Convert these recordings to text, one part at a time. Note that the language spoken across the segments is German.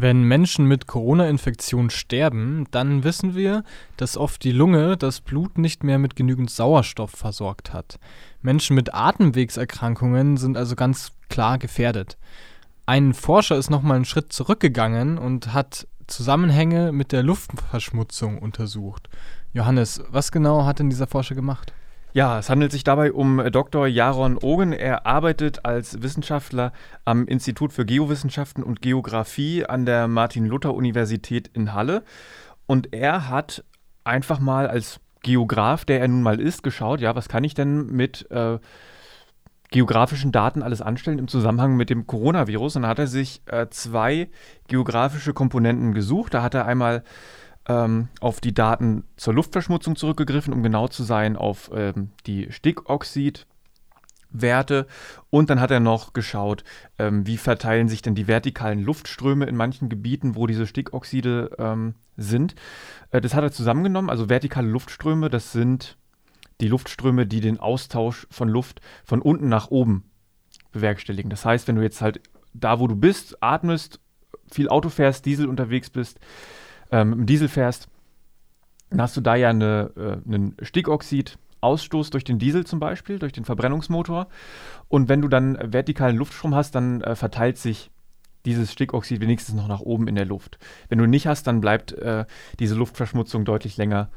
Wenn Menschen mit Corona-Infektion sterben, dann wissen wir, dass oft die Lunge das Blut nicht mehr mit genügend Sauerstoff versorgt hat. Menschen mit Atemwegserkrankungen sind also ganz klar gefährdet. Ein Forscher ist nochmal einen Schritt zurückgegangen und hat Zusammenhänge mit der Luftverschmutzung untersucht. Johannes, was genau hat denn dieser Forscher gemacht? Ja, es handelt sich dabei um äh, Dr. Jaron Ogen. Er arbeitet als Wissenschaftler am Institut für Geowissenschaften und Geographie an der Martin-Luther-Universität in Halle. Und er hat einfach mal als Geograf, der er nun mal ist, geschaut, ja, was kann ich denn mit äh, geografischen Daten alles anstellen im Zusammenhang mit dem Coronavirus. Und dann hat er sich äh, zwei geografische Komponenten gesucht. Da hat er einmal ähm, auf die Daten zur Luftverschmutzung zurückgegriffen, um genau zu sein auf ähm, die Stickoxidwerte. Und dann hat er noch geschaut, ähm, wie verteilen sich denn die vertikalen Luftströme in manchen Gebieten, wo diese Stickoxide ähm, sind. Äh, das hat er zusammengenommen. Also vertikale Luftströme, das sind die Luftströme, die den Austausch von Luft von unten nach oben bewerkstelligen. Das heißt, wenn du jetzt halt da, wo du bist, atmest, viel Auto fährst, Diesel unterwegs bist, ähm, im Diesel fährst, dann hast du da ja eine, äh, einen Stickoxidausstoß durch den Diesel zum Beispiel, durch den Verbrennungsmotor. Und wenn du dann vertikalen Luftstrom hast, dann äh, verteilt sich dieses Stickoxid wenigstens noch nach oben in der Luft. Wenn du nicht hast, dann bleibt äh, diese Luftverschmutzung deutlich länger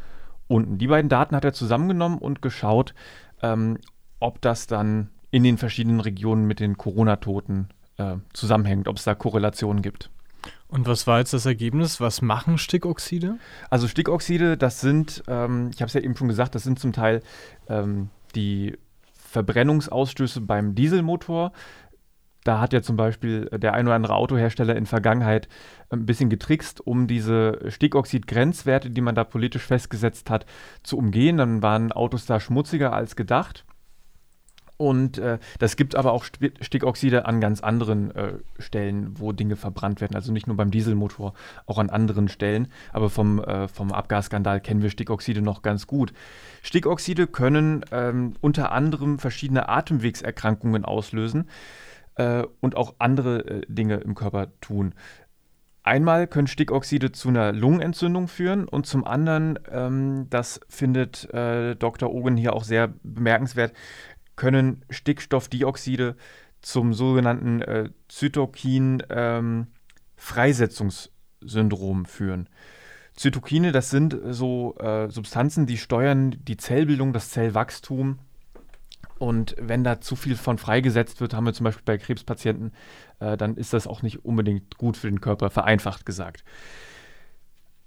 unten. Die beiden Daten hat er zusammengenommen und geschaut, ähm, ob das dann in den verschiedenen Regionen mit den Corona-Toten äh, zusammenhängt, ob es da Korrelationen gibt. Und was war jetzt das Ergebnis? Was machen Stickoxide? Also Stickoxide, das sind, ähm, ich habe es ja eben schon gesagt, das sind zum Teil ähm, die Verbrennungsausstöße beim Dieselmotor. Da hat ja zum Beispiel der ein oder andere Autohersteller in Vergangenheit ein bisschen getrickst, um diese Stickoxid-Grenzwerte, die man da politisch festgesetzt hat, zu umgehen. Dann waren Autos da schmutziger als gedacht. Und äh, das gibt aber auch Stickoxide an ganz anderen äh, Stellen, wo Dinge verbrannt werden. Also nicht nur beim Dieselmotor, auch an anderen Stellen. Aber vom, äh, vom Abgasskandal kennen wir Stickoxide noch ganz gut. Stickoxide können ähm, unter anderem verschiedene Atemwegserkrankungen auslösen äh, und auch andere äh, Dinge im Körper tun. Einmal können Stickoxide zu einer Lungenentzündung führen und zum anderen, ähm, das findet äh, Dr. Ogen hier auch sehr bemerkenswert, können Stickstoffdioxide zum sogenannten äh, Zytokin-Freisetzungssyndrom ähm, führen. Zytokine, das sind so äh, Substanzen, die steuern die Zellbildung, das Zellwachstum. Und wenn da zu viel von freigesetzt wird, haben wir zum Beispiel bei Krebspatienten, äh, dann ist das auch nicht unbedingt gut für den Körper, vereinfacht gesagt.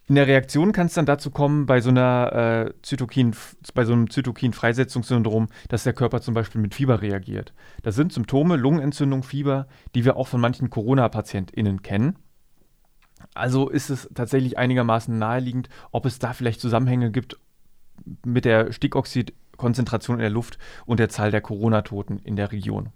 In der Reaktion kann es dann dazu kommen, bei so einer äh, Zytokin, bei so einem Zytokin-Freisetzungssyndrom, dass der Körper zum Beispiel mit Fieber reagiert. Das sind Symptome, Lungenentzündung, Fieber, die wir auch von manchen Corona-PatientInnen kennen. Also ist es tatsächlich einigermaßen naheliegend, ob es da vielleicht Zusammenhänge gibt mit der Stickoxidkonzentration in der Luft und der Zahl der Corona-Toten in der Region.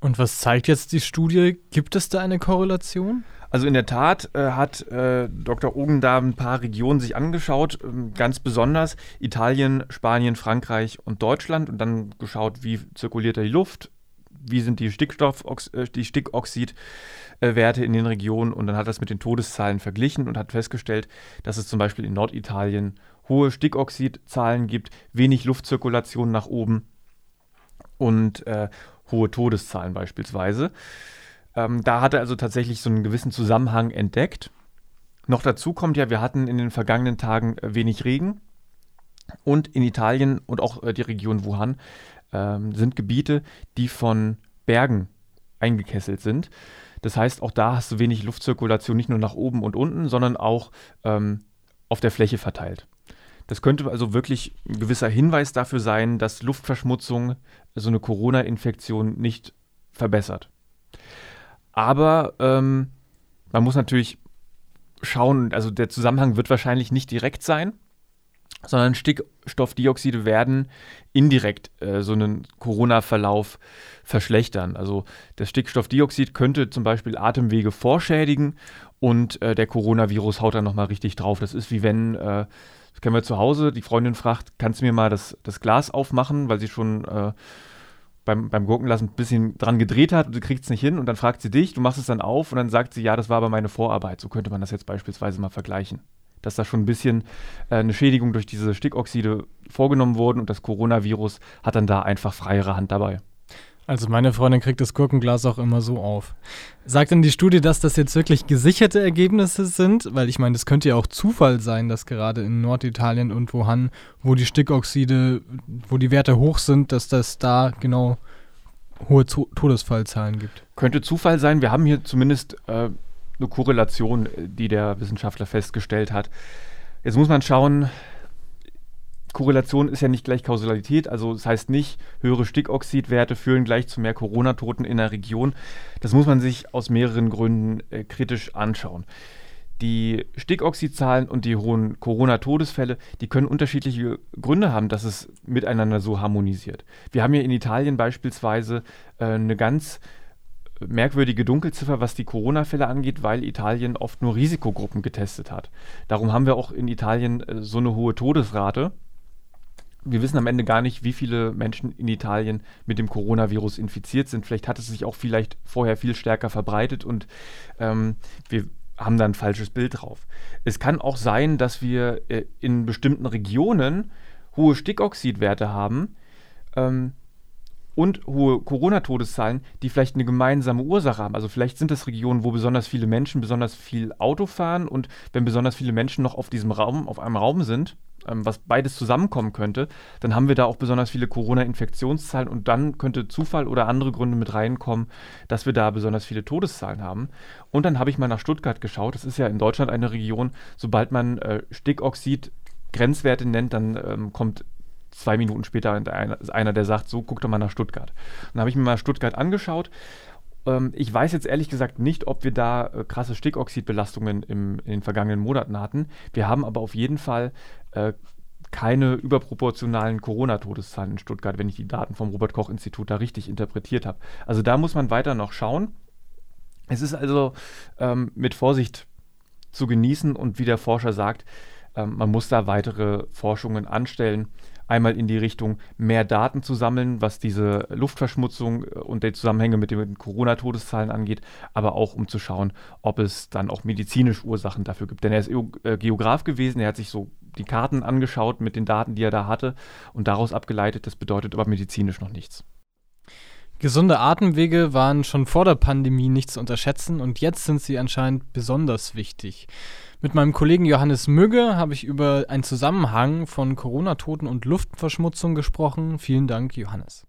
Und was zeigt jetzt die Studie? Gibt es da eine Korrelation? Also in der Tat äh, hat äh, Dr. Ogen da ein paar Regionen sich angeschaut, äh, ganz besonders Italien, Spanien, Frankreich und Deutschland und dann geschaut, wie zirkuliert da die Luft, wie sind die, Stickstoff, äh, die Stickoxidwerte in den Regionen und dann hat das mit den Todeszahlen verglichen und hat festgestellt, dass es zum Beispiel in Norditalien hohe Stickoxidzahlen gibt, wenig Luftzirkulation nach oben und äh, hohe Todeszahlen beispielsweise. Ähm, da hat er also tatsächlich so einen gewissen Zusammenhang entdeckt. Noch dazu kommt ja, wir hatten in den vergangenen Tagen äh, wenig Regen und in Italien und auch äh, die Region Wuhan ähm, sind Gebiete, die von Bergen eingekesselt sind. Das heißt, auch da hast du wenig Luftzirkulation, nicht nur nach oben und unten, sondern auch ähm, auf der Fläche verteilt. Das könnte also wirklich ein gewisser Hinweis dafür sein, dass Luftverschmutzung so eine Corona-Infektion nicht verbessert. Aber ähm, man muss natürlich schauen, also der Zusammenhang wird wahrscheinlich nicht direkt sein, sondern Stickstoffdioxide werden indirekt äh, so einen Corona-Verlauf verschlechtern. Also das Stickstoffdioxid könnte zum Beispiel Atemwege vorschädigen und äh, der Coronavirus haut dann nochmal richtig drauf. Das ist wie wenn, äh, das kennen wir zu Hause, die Freundin fragt, kannst du mir mal das, das Glas aufmachen, weil sie schon äh, beim, beim Gurkenlassen ein bisschen dran gedreht hat du kriegst es nicht hin und dann fragt sie dich, du machst es dann auf und dann sagt sie, ja, das war aber meine Vorarbeit. So könnte man das jetzt beispielsweise mal vergleichen. Dass da schon ein bisschen äh, eine Schädigung durch diese Stickoxide vorgenommen wurden und das Coronavirus hat dann da einfach freiere Hand dabei. Also meine Freundin kriegt das Gurkenglas auch immer so auf. Sagt denn die Studie, dass das jetzt wirklich gesicherte Ergebnisse sind? Weil ich meine, das könnte ja auch Zufall sein, dass gerade in Norditalien und Wuhan, wo die Stickoxide, wo die Werte hoch sind, dass das da genau hohe Todesfallzahlen gibt. Könnte Zufall sein. Wir haben hier zumindest äh, eine Korrelation, äh, die der Wissenschaftler festgestellt hat. Jetzt muss man schauen, Korrelation ist ja nicht gleich Kausalität, also das heißt nicht, höhere Stickoxidwerte führen gleich zu mehr Corona-Toten in der Region. Das muss man sich aus mehreren Gründen äh, kritisch anschauen. Die Stickoxidzahlen und die hohen Corona-Todesfälle, die können unterschiedliche Gründe haben, dass es miteinander so harmonisiert. Wir haben hier in Italien beispielsweise äh, eine ganz merkwürdige Dunkelziffer, was die Corona-Fälle angeht, weil Italien oft nur Risikogruppen getestet hat. Darum haben wir auch in Italien äh, so eine hohe Todesrate wir wissen am Ende gar nicht, wie viele Menschen in Italien mit dem Coronavirus infiziert sind. Vielleicht hat es sich auch vielleicht vorher viel stärker verbreitet und ähm, wir haben da ein falsches Bild drauf. Es kann auch sein, dass wir äh, in bestimmten Regionen hohe Stickoxidwerte haben ähm, und hohe Corona-Todeszahlen, die vielleicht eine gemeinsame Ursache haben. Also vielleicht sind es Regionen, wo besonders viele Menschen besonders viel Auto fahren und wenn besonders viele Menschen noch auf diesem Raum, auf einem Raum sind, ähm, was beides zusammenkommen könnte, dann haben wir da auch besonders viele Corona-Infektionszahlen und dann könnte Zufall oder andere Gründe mit reinkommen, dass wir da besonders viele Todeszahlen haben. Und dann habe ich mal nach Stuttgart geschaut. Das ist ja in Deutschland eine Region, sobald man äh, Stickoxid Grenzwerte nennt, dann ähm, kommt zwei Minuten später einer, einer, der sagt, so guck doch mal nach Stuttgart. dann habe ich mir mal Stuttgart angeschaut ähm, ich weiß jetzt ehrlich gesagt nicht, ob wir da äh, krasse Stickoxidbelastungen im, in den vergangenen Monaten hatten. Wir haben aber auf jeden Fall äh, keine überproportionalen Corona-Todeszahlen in Stuttgart, wenn ich die Daten vom Robert-Koch-Institut da richtig interpretiert habe. Also da muss man weiter noch schauen. Es ist also ähm, mit Vorsicht zu genießen und wie der Forscher sagt, ähm, man muss da weitere Forschungen anstellen einmal in die Richtung, mehr Daten zu sammeln, was diese Luftverschmutzung äh, und die Zusammenhänge mit den Corona-Todeszahlen angeht, aber auch um zu schauen, ob es dann auch medizinische Ursachen dafür gibt. Denn er ist äh, Geograf gewesen, er hat sich so die Karten angeschaut mit den Daten, die er da hatte und daraus abgeleitet, das bedeutet aber medizinisch noch nichts. Gesunde Atemwege waren schon vor der Pandemie nicht zu unterschätzen und jetzt sind sie anscheinend besonders wichtig. Mit meinem Kollegen Johannes Mügge habe ich über einen Zusammenhang von Corona-Toten und Luftverschmutzung gesprochen. Vielen Dank, Johannes.